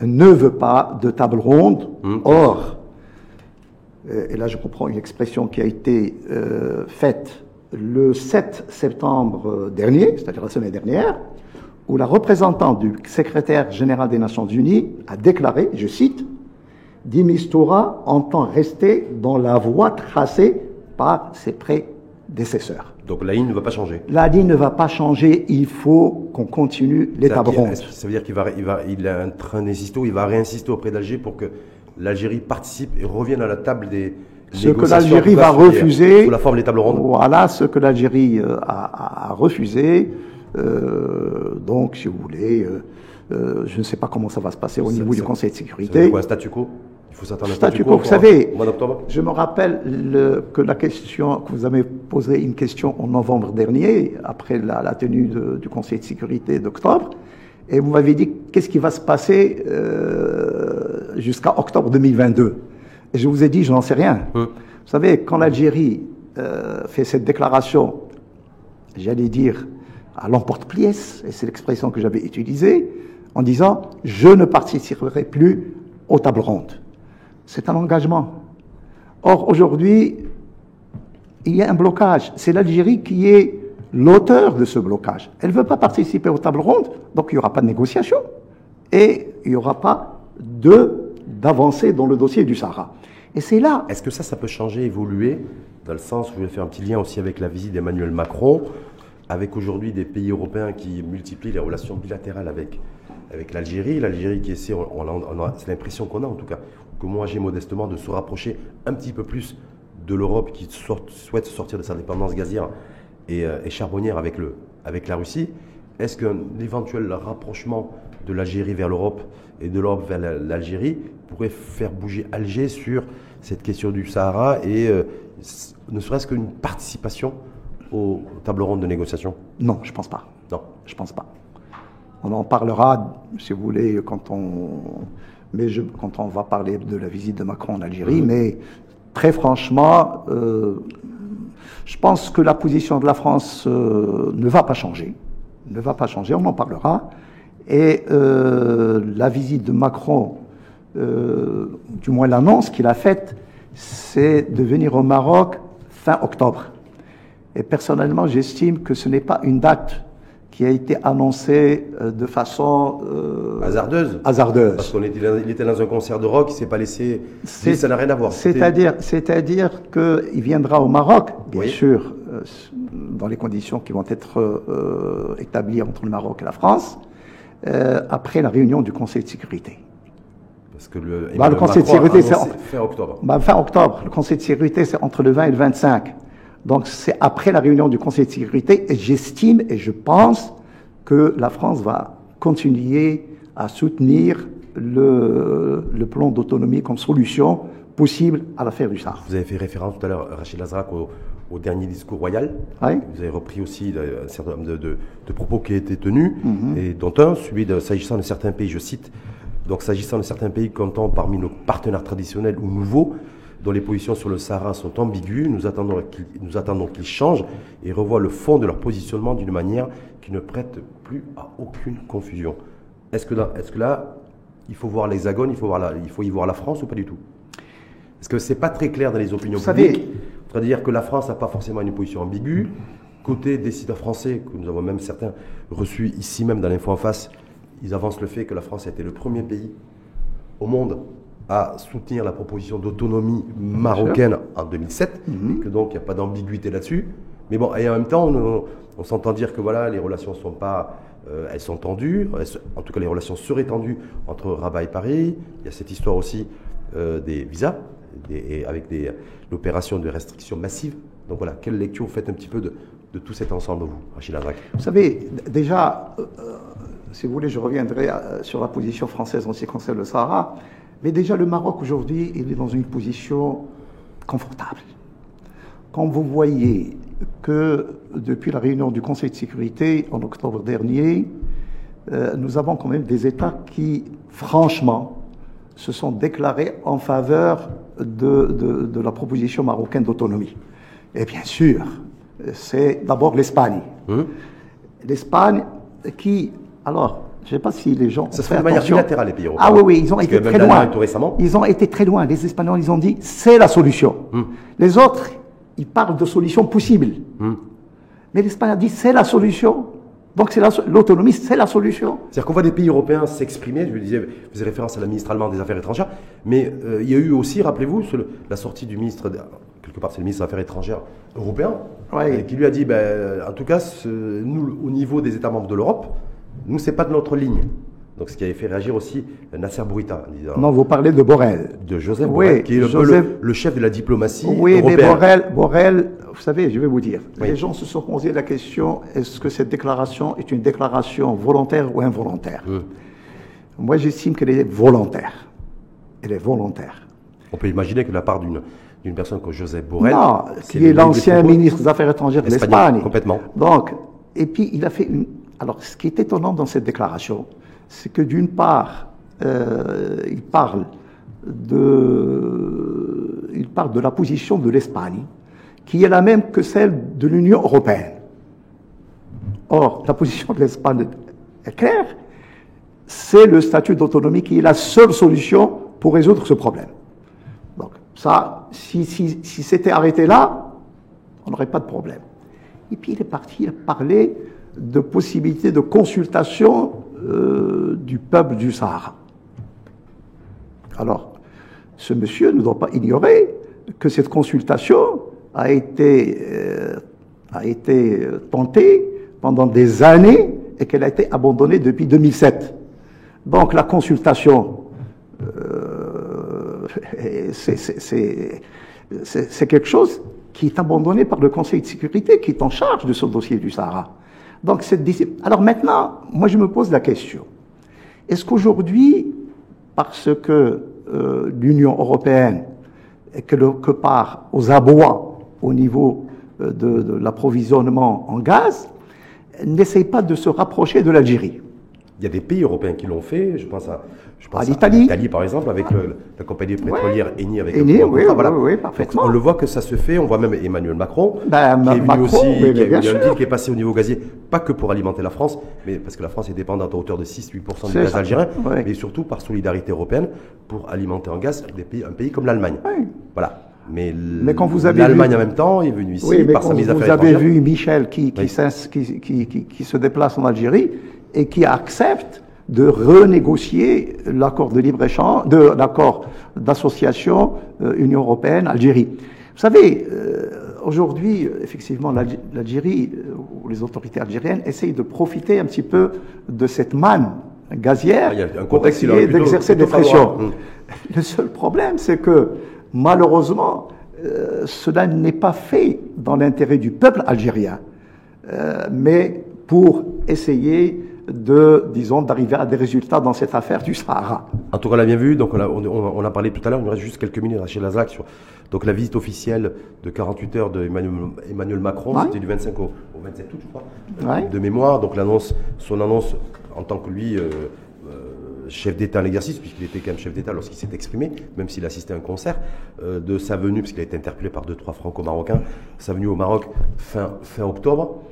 ne veut pas de table ronde. Or, euh, et là je comprends une expression qui a été euh, faite le 7 septembre dernier, c'est-à-dire la semaine dernière, où la représentante du secrétaire général des Nations Unies a déclaré, je cite, Dimistura entend rester dans la voie tracée par ses prédécesseurs. Donc la ligne ne va pas changer. La ligne ne va pas changer, il faut qu'on continue les tables C'est-à-dire qu'il- rondes. est-ce que Ça veut dire qu'il va, il va, train d'insister, il va réinsister auprès d'Alger pour que l'Algérie participe et revienne à la table des Ce que l'Algérie va refuser, sous la forme des tables rondes? Voilà ce que l'Algérie euh, a, a- a refusé. Euh, donc, si vous voulez, euh, euh, je ne sais pas comment ça va se passer au niveau du Conseil de sécurité. quoi, statu quo? Il faut s'attendre à Statu quo, vous savez, je me rappelle le, que la question, que vous avez posé une question en novembre dernier, après la, la tenue de, du Conseil de sécurité d'octobre, et vous m'avez dit qu'est-ce qui va se passer euh, jusqu'à octobre 2022. Et je vous ai dit, je n'en sais rien. Vous savez, quand l'Algérie euh, fait cette déclaration, j'allais dire à l'emporte-pièce, et c'est l'expression que j'avais utilisée, en disant je ne participerai plus aux tables rondes. C'est un engagement. Or, aujourd'hui, il y a un blocage. C'est l'Algérie qui est l'auteur de ce blocage. Elle ne veut pas participer aux tables rondes, donc il n'y aura pas de négociation et il n'y aura pas d'avancée dans le dossier du Sahara. Et c'est là. Est-ce que ça, ça peut changer, évoluer, dans le sens, où je vais faire un petit lien aussi avec la visite d'Emmanuel Macron, avec aujourd'hui des pays européens qui multiplient les relations bilatérales avec, avec l'Algérie, l'Algérie qui essaie, on, c'est l'impression qu'on a en tout cas, que moi j'ai modestement, de se rapprocher un petit peu plus de l'Europe qui souhaite sortir de sa dépendance gazière euh, et, charbonnière avec, le, avec la Russie. Est-ce qu'un éventuel rapprochement de l'Algérie vers l'Europe et de l'Europe vers l'Algérie pourrait faire bouger Alger sur cette question du Sahara et euh, ne serait-ce qu'une participation aux tables rondes de négociation? Non, je pense pas. Non, je pense pas. On en parlera, si vous voulez, quand on, mais je, quand on va parler de la visite de Macron en Algérie. Mais très franchement, euh, je pense que la position de la France euh, ne va pas changer. Ne va pas changer, on en parlera. Et euh, la visite de Macron, du moins l'annonce qu'il a faite, c'est de venir au Maroc fin octobre. Et personnellement, j'estime que ce n'est pas une date qui a été annoncé euh, de façon euh, hasardeuse. Hasardeuse. Parce qu'il était, il était dans un concert de rock, il s'est pas laissé. Ça n'a rien à voir. C'est-à-dire, c'est-à-dire qu'il viendra au Maroc, bien sûr, euh, dans les conditions qui vont être établies entre le Maroc et la France, après la réunion du Conseil de sécurité. Parce que le, bah, le Conseil de sécurité, c'est fin octobre. Bah, fin octobre. Le Conseil de sécurité, c'est entre le 20 et le 25. Donc c'est après la réunion du Conseil de sécurité et j'estime et je pense que la France va continuer à soutenir le, le plan d'autonomie comme solution possible à l'affaire du Sahara. Vous avez fait référence tout à l'heure, Rachid Lazrak, au, au, dernier discours royal. Oui. Vous avez repris aussi un certain nombre de, de, de propos qui étaient tenus, mm -hmm. et dont un, celui de s'agissant de certains pays, je cite, donc s'agissant de certains pays comptant parmi nos partenaires traditionnels ou nouveaux, dont les positions sur le Sahara sont ambiguës. Nous attendons qu'ils changent et revoient le fond de leur positionnement d'une manière qui ne prête plus à aucune confusion. Est-ce que, là, est que là, il faut voir l'hexagone, il, faut voir il faut y voir la France ou pas du tout? Parce que c'est pas très clair dans les opinions publiques. C'est-à-dire que la France n'a pas forcément une position ambiguë. Côté décideurs français, que nous avons même certains reçus ici même dans l'info en face, ils avancent le fait que la France a été le premier pays au monde à soutenir la proposition d'autonomie marocaine en 2007, mhm. et que donc il n'y a pas d'ambiguïté là-dessus. Mais bon, et en même temps, on, s'entend dire que voilà, les relations sont pas, euh, elles sont tendues. en tout cas, les relations seraient tendues entre Rabat et Paris. Il y a cette histoire aussi euh, des visas, et avec l'opération de restriction massive. Donc voilà, quelle lecture vous faites un petit peu de, tout cet ensemble, vous, Rachid Azrak Vous savez, déjà, euh, si vous voulez, je reviendrai sur la position française en ce qui concerne le Sahara. Mais déjà, le Maroc aujourd'hui, il est dans une position confortable. Quand vous voyez que depuis la réunion du Conseil de sécurité en octobre dernier, euh, nous avons quand même des États qui, franchement, se sont déclarés en faveur de, de, de la proposition marocaine d'autonomie. Et bien sûr, c'est d'abord l'Espagne. Mmh. L'Espagne qui, alors, je ne sais pas si les gens. Ça se fait de manière bilatérale, les pays européens. Ah oui, oui, ils ont été très loin. Ils ont été très loin. Les Espagnols, ils ont dit c'est la solution. Hmm. Les autres, ils parlent de solutions possibles. Hmm. Mais l'Espagne a dit c'est la solution. Donc l'autonomie, c'est la solution. C'est-à-dire qu'on voit des pays européens s'exprimer, je disais, vous faisiez référence à la ministre allemande des Affaires étrangères, mais euh, il y a eu aussi, rappelez-vous, la sortie du ministre, quelque part c'est le ministre des Affaires étrangères européen, qui lui a dit, ben, en tout cas, nous, au niveau des États membres de l'Europe, nous, c'est pas de notre ligne. Donc, ce qui avait fait réagir aussi Nasser Bourita. non, vous parlez de Borrell. De Joseph Borrell, qui est le, chef de la diplomatie Oui, mais Borrell, Borrell, vous savez, je vais vous dire, les gens se sont posé la question, est-ce que cette déclaration est une déclaration volontaire ou involontaire hum. Moi, j'estime qu'elle est volontaire. Elle est volontaire. On peut imaginer que de la part d'une d'une personne comme Joseph Borrell, Non, qui est l'ancien ministre des Affaires étrangères de l'Espagne. complètement. Donc, et puis il a fait une. Alors, ce qui est étonnant dans cette déclaration, c'est que d'une part, euh, il parle de, la position de l'Espagne, qui est la même que celle de l'Union européenne. Or, la position de l'Espagne est claire, c'est le statut d'autonomie qui est la seule solution pour résoudre ce problème. Donc, ça, si, c'était arrêté là, on n'aurait pas de problème. Et puis il est parti, il de possibilités de consultation euh, du peuple du Sahara. Alors, ce monsieur ne doit pas ignorer que cette consultation a été, euh, a été euh, tentée pendant des années et qu'elle a été abandonnée depuis 2007. Donc la consultation, euh, c'est quelque chose qui est abandonné par le Conseil de sécurité qui est en charge de ce dossier du Sahara. Donc cette Alors maintenant, moi je me pose la question. Est-ce qu'aujourd'hui, parce que euh, l'Union européenne est quelque part aux abois au niveau euh, de, de l'approvisionnement en gaz, n'essaye pas de se rapprocher de l'Algérie? Il y a des pays européens qui l'ont fait. Je pense à, je pense À l'Italie. l'Italie, par exemple, avec le- la compagnie pétrolière Eni. Avec Eni, oui, Enfin, voilà. oui, Donc, parfaitement. on le voit que ça se fait. On voit même Emmanuel Macron, Ben, qui est venu Macron, aussi, oui, qui est, sûr. qui est passé au niveau gazier, pas que pour alimenter la France, mais parce que la France est dépendante à hauteur de 6-8% du gaz ça. algérien, Oui. mais surtout par solidarité européenne pour alimenter en gaz des pays, un pays comme l'Allemagne. Oui. Voilà. Mais, Mais quand vous avez l'Allemagne vu- en même temps est venue ici Oui, mais par quand sa mise à vous avez vu Michel qui- qui- qui- qui se déplace en Algérie et qui accepte de renégocier l'accord de libre-échange, de l'accord d'association euh, Union européenne-Algérie. Vous savez, euh, aujourd'hui, effectivement, l'Alg- l'Algérie euh, ou les autorités algériennes essayent de profiter un petit peu de cette manne gazière Ah, pour essayer d'exercer des pressions. Le seul problème, c'est que malheureusement, euh, cela n'est pas fait dans l'intérêt du peuple algérien, euh, mais pour essayer de, disons, d'arriver à des résultats dans cette affaire du Sahara. En tout cas, on l'a bien vu, donc on a, on, on- on a parlé tout à l'heure, il nous reste juste quelques minutes chez Lazak sur donc la visite officielle de 48 heures de Emmanuel, Emmanuel Macron, Ouais. c'était du 25 au, au 27 août, je crois, Ouais. de mémoire. Donc l'annonce, son annonce en tant que lui, euh, euh, chef d'État à l'exercice, puisqu'il était quand même chef d'État lorsqu'il s'est exprimé, même s'il assistait à un concert, euh, de sa venue, puisqu'il a été interpellé par deux, trois franco-marocains, sa venue au Maroc fin, fin octobre.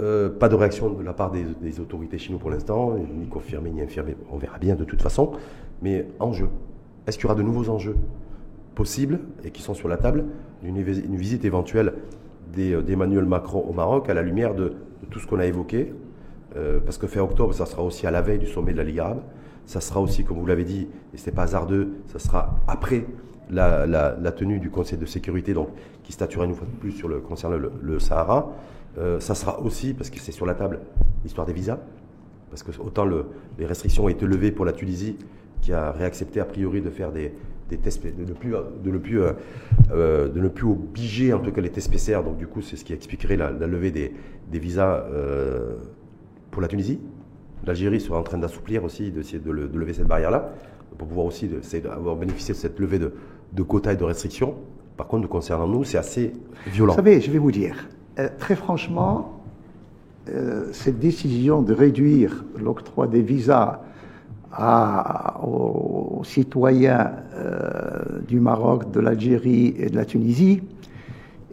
Euh, pas de réaction de la part des, autorités chinoises pour l'instant, ni confirmée ni infirmée. On verra bien de toute façon. Mais enjeu. Est-ce qu'il y aura de nouveaux enjeux possibles et qui sont sur la table d'une une visite éventuelle euh, d'Emmanuel Macron au Maroc à la lumière de, tout ce qu'on a évoqué Euh, Parce que fin octobre, ça sera aussi à la veille du sommet de la Ligue arabe. Ça sera aussi, comme vous l'avez dit, et ce n'est pas hasardeux, ça sera après la, tenue du Conseil de sécurité, donc qui statuera une fois de plus sur le, concernant le Sahara. Euh, ça sera aussi, parce que c'est sur la table, l'histoire des visas. Parce que autant le- les restrictions ont été levées pour la Tunisie, qui a réaccepté a priori de faire des, tests, de ne plus, de ne plus, euh, euh, de ne plus obliger en tout cas les tests PCR. Donc du coup, c'est ce qui expliquerait la, levée des, visas pour la Tunisie. L'Algérie sera en train d'assouplir aussi, d'essayer de, le- de lever cette barrière-là, pour pouvoir aussi d'avoir bénéficié de cette levée de, de quotas et de restrictions. Par contre, concernant nous, c'est assez violent. Vous savez, je vais vous dire, euh, très franchement, euh, cette décision de réduire l'octroi des visas aux, citoyens euh, du Maroc, de l'Algérie et de la Tunisie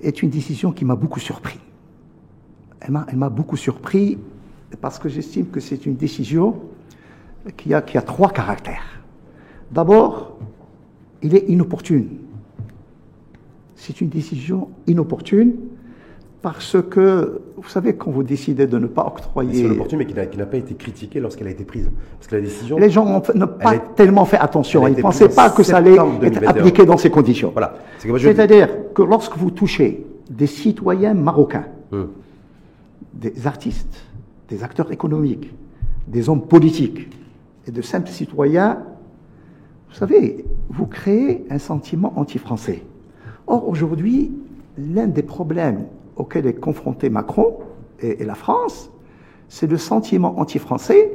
est une décision qui m'a beaucoup surpris. Elle m'a, beaucoup surpris parce que j'estime que c'est une décision qui a trois caractères. D'abord, il est inopportune. C'est une décision inopportune parce que, vous savez, quand vous décidez de ne pas C'est octroyer... l'opportune, mais qui n'a qui n'a pas été critiquée lorsqu'elle a été prise. Parce que la décision. Les gens n'ont pas est- tellement fait attention. Ils ne pensaient pas que ça allait être 2021. appliqué dans ces conditions. Voilà. C'est que C'est-à-dire que lorsque vous touchez des citoyens marocains, Hum. des artistes, des acteurs économiques, des hommes politiques et de simples citoyens, vous savez, vous créez un sentiment anti-français. Or, aujourd'hui, l'un des problèmes auxquels est confronté Macron et, et la France, c'est le sentiment anti-français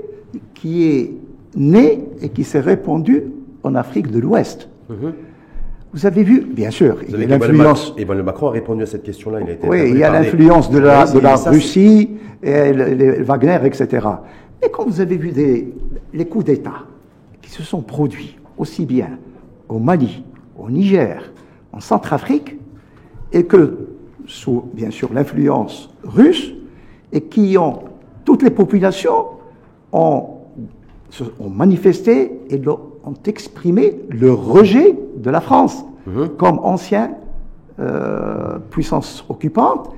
qui est né et qui s'est répandu en Afrique de l'Ouest. Mhm. Vous avez vu, bien sûr, il y a l'influence. Emmanuel Macron a répondu à cette question-là. Il a été oui, il y a l'influence de la, de la Russie, et les, Wagner, etc. Mais quand vous avez vu des, les coups d'État qui se sont produits aussi bien au Mali, au Niger, en Centrafrique, et que sous, bien sûr, l'influence russe, et qui ont, toutes les populations ont, ont manifesté et ont exprimé le rejet de la France mhm. comme ancienne euh, puissance occupante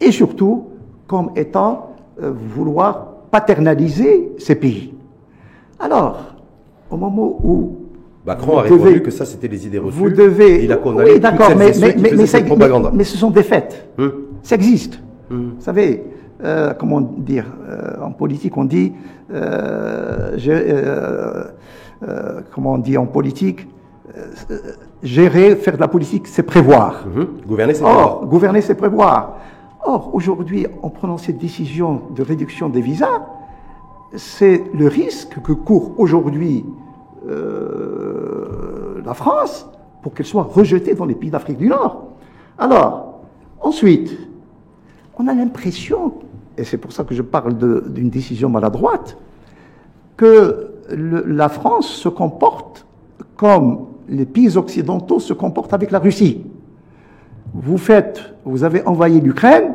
et surtout comme étant euh, vouloir paternaliser ces pays. Alors, au moment où Macron a répondu que ça c'était des idées reçues. Vous devez. Il a condamné oui, d'accord, mais, mais, mais, mais, ce sont des faits. Hum. Ça existe. Hum. Vous savez, euh, comment dire, euh, en politique on dit, euh, comment on dit en politique, gérer, faire de la politique, c'est prévoir. Hum. Gouverner, c'est prévoir. Gouverner, c'est prévoir. Or, aujourd'hui, en prenant cette décision de réduction des visas, c'est le risque que court aujourd'hui euh, la France pour qu'elle soit rejetée dans les pays d'Afrique du Nord. Alors, ensuite, on a l'impression, et c'est pour ça que je parle d'une décision maladroite, que la France se comporte comme les pays occidentaux se comportent avec la Russie. Vous faites, vous avez envoyé l'Ukraine,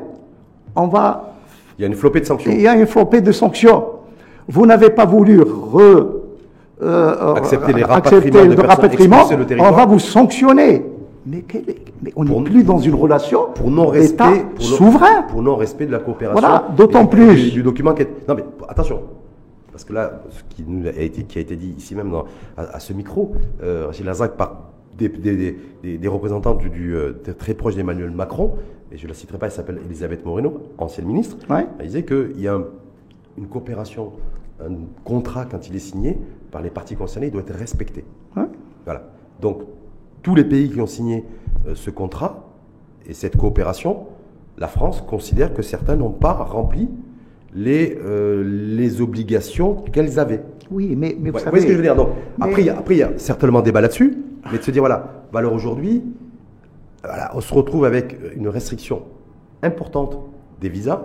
on va. Il y a une flopée de sanctions. Il y a une flopée de sanctions. Vous n'avez pas voulu re, euh, accepter les rapatriements, de on va vous sanctionner. Mais, on n'est plus dans une relation pour non respect souverain. Pour non respect de la coopération. Voilà, d'autant plus. Du, document qui est. Non mais attention, parce que là, ce qui, nous a, été, qui a été dit ici même dans, à, ce micro, euh, Rachid Lazac, par des, des, des, représentants du, euh, très proches d'Emmanuel Macron, et je ne la citerai pas, elle s'appelle Elisabeth Moreno, ancienne ministre, elle disait qu'il y a une coopération, un contrat quand il est signé, par les parties concernées, il doit être respecté. Voilà. Donc, tous les pays qui ont signé euh, ce contrat et cette coopération, la France considère que certains n'ont pas rempli les, euh, les obligations qu'elles avaient. Oui, mais, mais vous savez... ce que je veux dire? Donc, après, il y a certainement débat là-dessus, mais de se dire, voilà, bah alors aujourd'hui, voilà, on se retrouve avec une restriction importante des visas,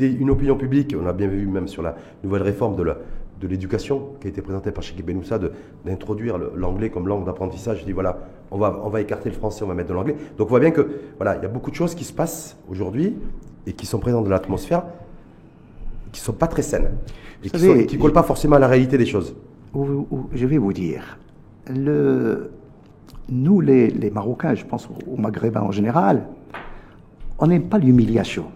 une opinion publique, on a bien vu même sur la nouvelle réforme de la, de l'éducation qui a été présentée par Cheikh Benoussa d'introduire l'anglais comme langue d'apprentissage. Je dis voilà, on va, on va écarter le français, on va mettre de l'anglais. Donc on voit bien que voilà, il y a beaucoup de choses qui se passent aujourd'hui et qui sont présentes dans l'atmosphère qui ne sont pas très saines et qui ne collent pas forcément à la réalité des choses. Je vais vous dire, le, nous les, les Marocains, je pense aux Maghrébins en général, on n'aime pas l'humiliation.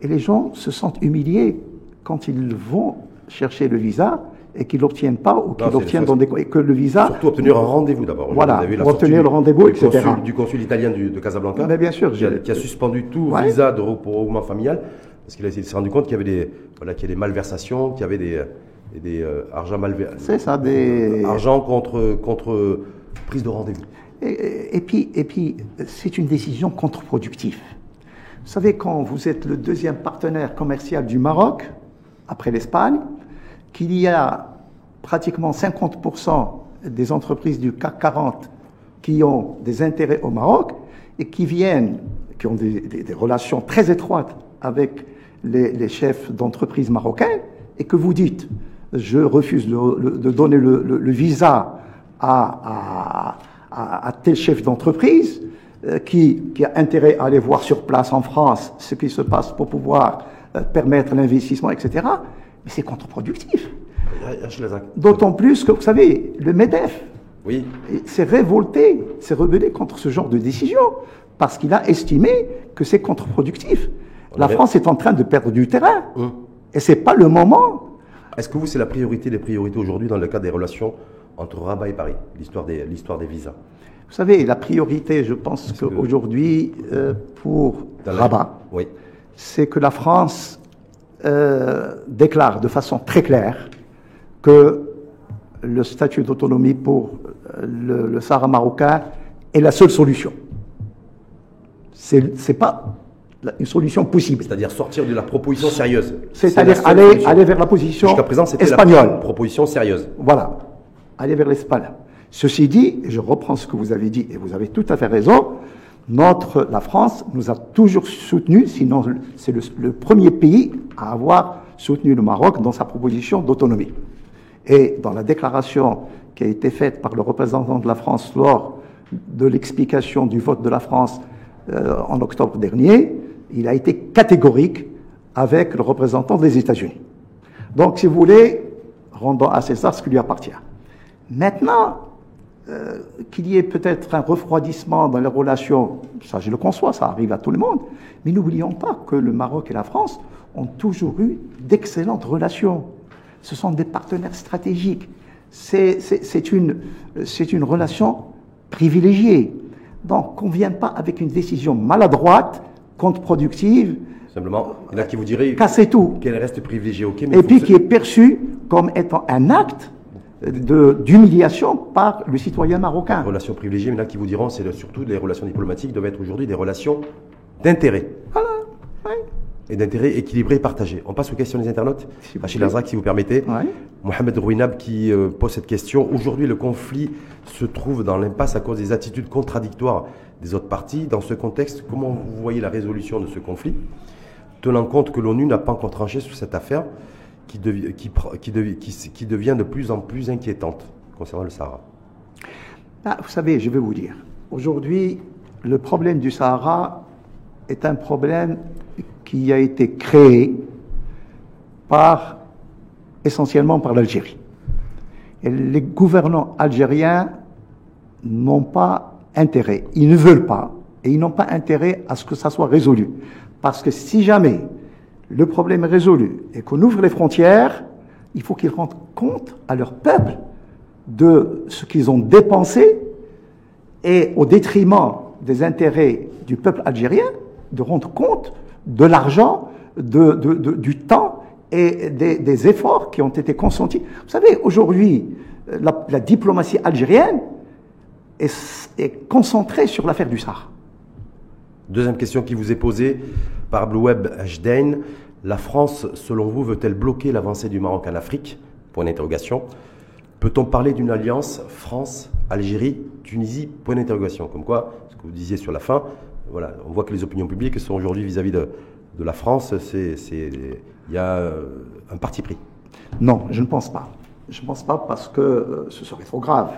Et les gens se sentent humiliés quand ils vont chercher le visa et qu'ils l'obtiennent pas ou qu'ils l'obtiennent dans des et que le visa surtout obtenir un rendez-vous d'abord. Voilà, obtenir le rendez-vous, etc. du consul italien de Casablanca, Mais bien sûr, qui, a, suspendu tout visa de regroupement familial parce qu'il s'est rendu compte qu'il y avait des voilà qu'il y a des malversations, qu'il y avait des des euh, argent malversés. C'est ça, des argent contre contre prise de rendez-vous. Et, et, puis et puis c'est une décision contre-productive. Vous savez quand vous êtes le deuxième partenaire commercial du Maroc après l'Espagne, qu'il y a pratiquement 50% des entreprises du CAC 40 qui ont des intérêts au Maroc et qui viennent, qui ont des, relations très étroites avec les, chefs d'entreprise marocains, et que vous dites, je refuse de donner le, visa à, tel chef d'entreprise euh, qui, qui, a intérêt à aller voir sur place en France ce qui se passe pour pouvoir euh, permettre l'investissement, etc. Mais c'est contre-productif. D'autant plus que, vous savez, le MEDEF oui. s'est révolté, s'est rebellé contre ce genre de décision, parce qu'il a estimé que c'est contre-productif. La France est en train de perdre du terrain, hum. et ce n'est pas le moment. Est-ce que vous, c'est la priorité des priorités aujourd'hui dans le cadre des relations entre Rabat et Paris, l'histoire des, des visas? Vous savez, la priorité, je pense qu'aujourd'hui, euh, pour Rabat, oui. c'est que la France euh, déclare de façon très claire que le statut d'autonomie pour euh, le, Sahara marocain est la seule solution. C'est n'est pas une solution possible. C'est-à-dire sortir de la proposition sérieuse. C'est-à-dire aller, aller vers la position Jusqu'à présent, c'était espagnole. proposition sérieuse. Voilà. Aller vers l'Espagne. Ceci dit, je reprends ce que vous avez dit, et vous avez tout à fait raison, notre, la France nous a toujours soutenu, sinon c'est le, premier pays à avoir soutenu le Maroc dans sa proposition d'autonomie. Et dans la déclaration qui a été faite par le représentant de la France lors de l'explication du vote de la France euh, en octobre dernier, il a été catégorique avec le représentant des États-Unis. Donc, si vous voulez, rendons à César ce qui lui appartient. Maintenant, euh, qu'il y ait peut-être un refroidissement dans les relations, ça je le conçois, ça arrive à tout le monde, mais n'oublions pas que le Maroc et la France ont toujours eu d'excellentes relations. Ce sont des partenaires stratégiques. C'est une, une relation privilégiée. Donc, qu'on ne vienne pas avec une décision maladroite, contre-productive. Simplement, il y en a qui vous diraient casser tout. qu'elle reste privilégiée. et puis qui est perçue comme étant un acte d'humiliation par le citoyen marocain. Relations privilégiées, mais là qui vous diront, c'est surtout les relations diplomatiques doivent être aujourd'hui des relations d'intérêt. Voilà, oui. Et d'intérêt équilibré et partagé. On passe aux questions des internautes. Achille Azrak, si vous permettez. Mohamed Rouinab qui euh, pose cette question. Aujourd'hui, le conflit se trouve dans l'impasse à cause des attitudes contradictoires des autres parties. Dans ce contexte, comment vous voyez la résolution de ce conflit Tenant compte que l'ONU n'a pas encore tranché sur cette affaire, qui, qui, devient de plus en plus inquiétante concernant le Sahara ah, Vous savez, je vais vous dire, aujourd'hui, le problème du Sahara est un problème qui a été créé par, essentiellement par l'Algérie. Et les gouvernants algériens n'ont pas intérêt, ils ne veulent pas, et ils n'ont pas intérêt à ce que ça soit résolu. Parce que si jamais le problème est résolu et qu'on ouvre les frontières, il faut qu'ils rendent compte à leur peuple de ce qu'ils ont dépensé et au détriment des intérêts du peuple algérien, de rendre compte de l'argent, du temps et des, efforts qui ont été consentis. Vous savez, aujourd'hui, la, diplomatie algérienne est, est concentrée sur l'affaire du Sahara. Deuxième question qui vous est posée par Blue Web. La France, selon vous, veut-elle bloquer l'avancée du Maroc en Afrique Point d'interrogation. Peut-on parler d'une alliance France, Algérie, Tunisie? Point d'interrogation. Comme quoi, ce que vous disiez sur la fin, voilà, on voit que les opinions publiques sont aujourd'hui vis-à-vis de, la France, il y a euh, un parti pris. Non, je ne pense pas. Je ne pense pas parce que euh, ce serait trop grave.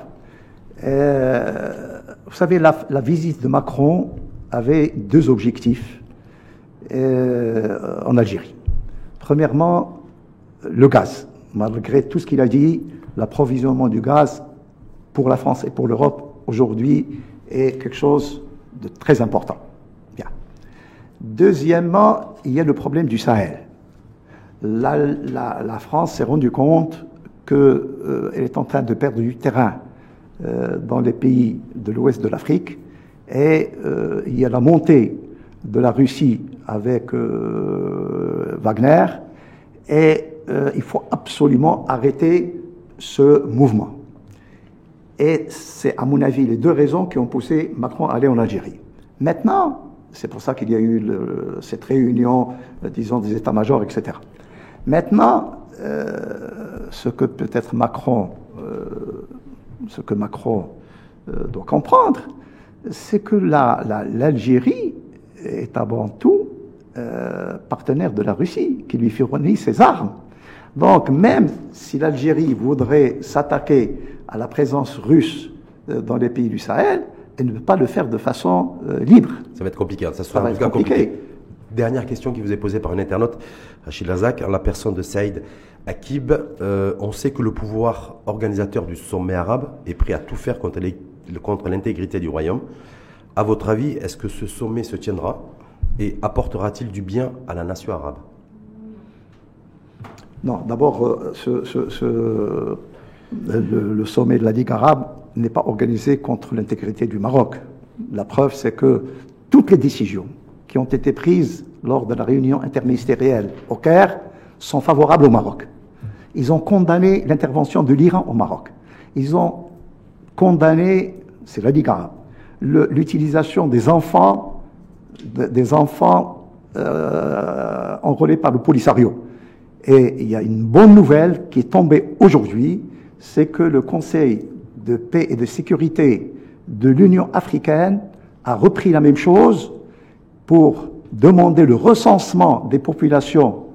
Euh, vous savez, la visite de Macron avait deux objectifs euh, en Algérie. Premièrement, le gaz. Malgré tout ce qu'il a dit, l'approvisionnement du gaz pour la France et pour l'Europe aujourd'hui est quelque chose de très important. Bien. Deuxièmement, il y a le problème du Sahel. La, France s'est rendue compte qu'elle euh, est en train de perdre du terrain euh, dans les pays de l'ouest de l'Afrique et euh, il y a la montée de la Russie avec euh, Wagner, et euh, il faut absolument arrêter ce mouvement. Et c'est, à mon avis, les deux raisons qui ont poussé Macron à aller en Algérie. Maintenant, c'est pour ça qu'il y a eu cette réunion, disons, des états-majors, etc. Maintenant, ce que peut-être Macron, ce que Macron doit comprendre, c'est que l'Algérie est avant tout euh, partenaire de la Russie, qui lui fournit ses armes. Donc même si l'Algérie voudrait s'attaquer à la présence russe euh, dans les pays du Sahel, elle ne peut pas le faire de façon euh, libre. Ça va être compliqué, ça, sera va être compliqué. Dernière question qui vous est posée par un internaute, Rachid Lazak, en la personne de Saïd Akib. on sait que le pouvoir organisateur du sommet arabe est prêt à tout faire contre l'intégrité du royaume. À votre avis, est-ce que ce sommet se tiendra et apportera-t-il du bien à la nation arabe? Non, d'abord, euh, le, sommet de la Ligue arabe n'est pas organisé contre l'intégrité du Maroc. La preuve, c'est que toutes les décisions qui ont été prises lors de la réunion interministérielle au Caire sont favorables au Maroc. Ils ont condamné l'intervention de l'Iran au Maroc. Ils ont condamné, c'est arabe, l'utilisation des enfants des enfants euh, enrôlés par le Polisario. Et il y a une bonne nouvelle qui est tombée aujourd'hui, c'est que le Conseil de paix et de sécurité de l'Union africaine a repris la même chose pour demander le recensement des populations,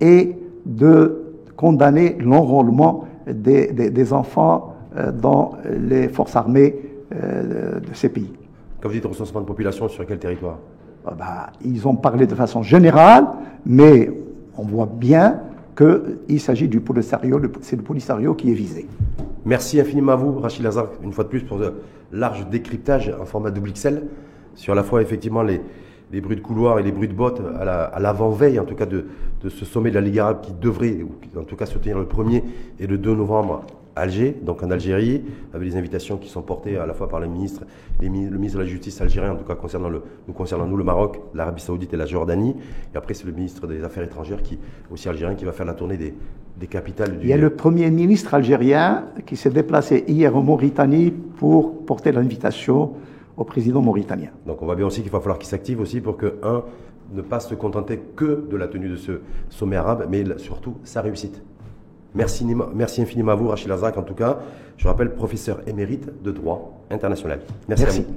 et de condamner l'enrôlement des, enfants dans les forces armées euh, de ces pays. Quand vous dites recensement de population, sur quel territoire? Ah bah, Ils ont parlé de façon générale, mais on voit bien qu'il s'agit du Polisario, c'est le Polisario qui est visé. Merci infiniment à vous, Rachid Lazar, une fois de plus, pour le large décryptage en format double XL sur la fois effectivement les, les bruits de couloir et les bruits de bottes à l'avant-veille, en tout cas, de, de, ce sommet de la Ligue arabe qui devrait, ou en tout cas, se tenir le 1er et le 2 novembre Alger, donc en Algérie, avec des invitations qui sont portées à la fois par les ministres, les, le ministre de la Justice algérien, en tout cas concernant le, nous concernant nous le Maroc, l'Arabie Saoudite et la Jordanie, et après c'est le ministre des Affaires étrangères qui aussi algérien qui va faire la tournée des, des capitales du. Il y a le premier ministre algérien qui s'est déplacé hier en Mauritanie pour porter l'invitation au président mauritanien. Donc on voit bien aussi qu'il va falloir qu'il s'active aussi pour que, un, ne pas se contenter que de la tenue de ce sommet arabe, mais surtout sa réussite. Merci, merci infiniment à vous, Rachid Lazak, en tout cas. Je rappelle, professeur émérite de droit international. Merci. merci. À vous.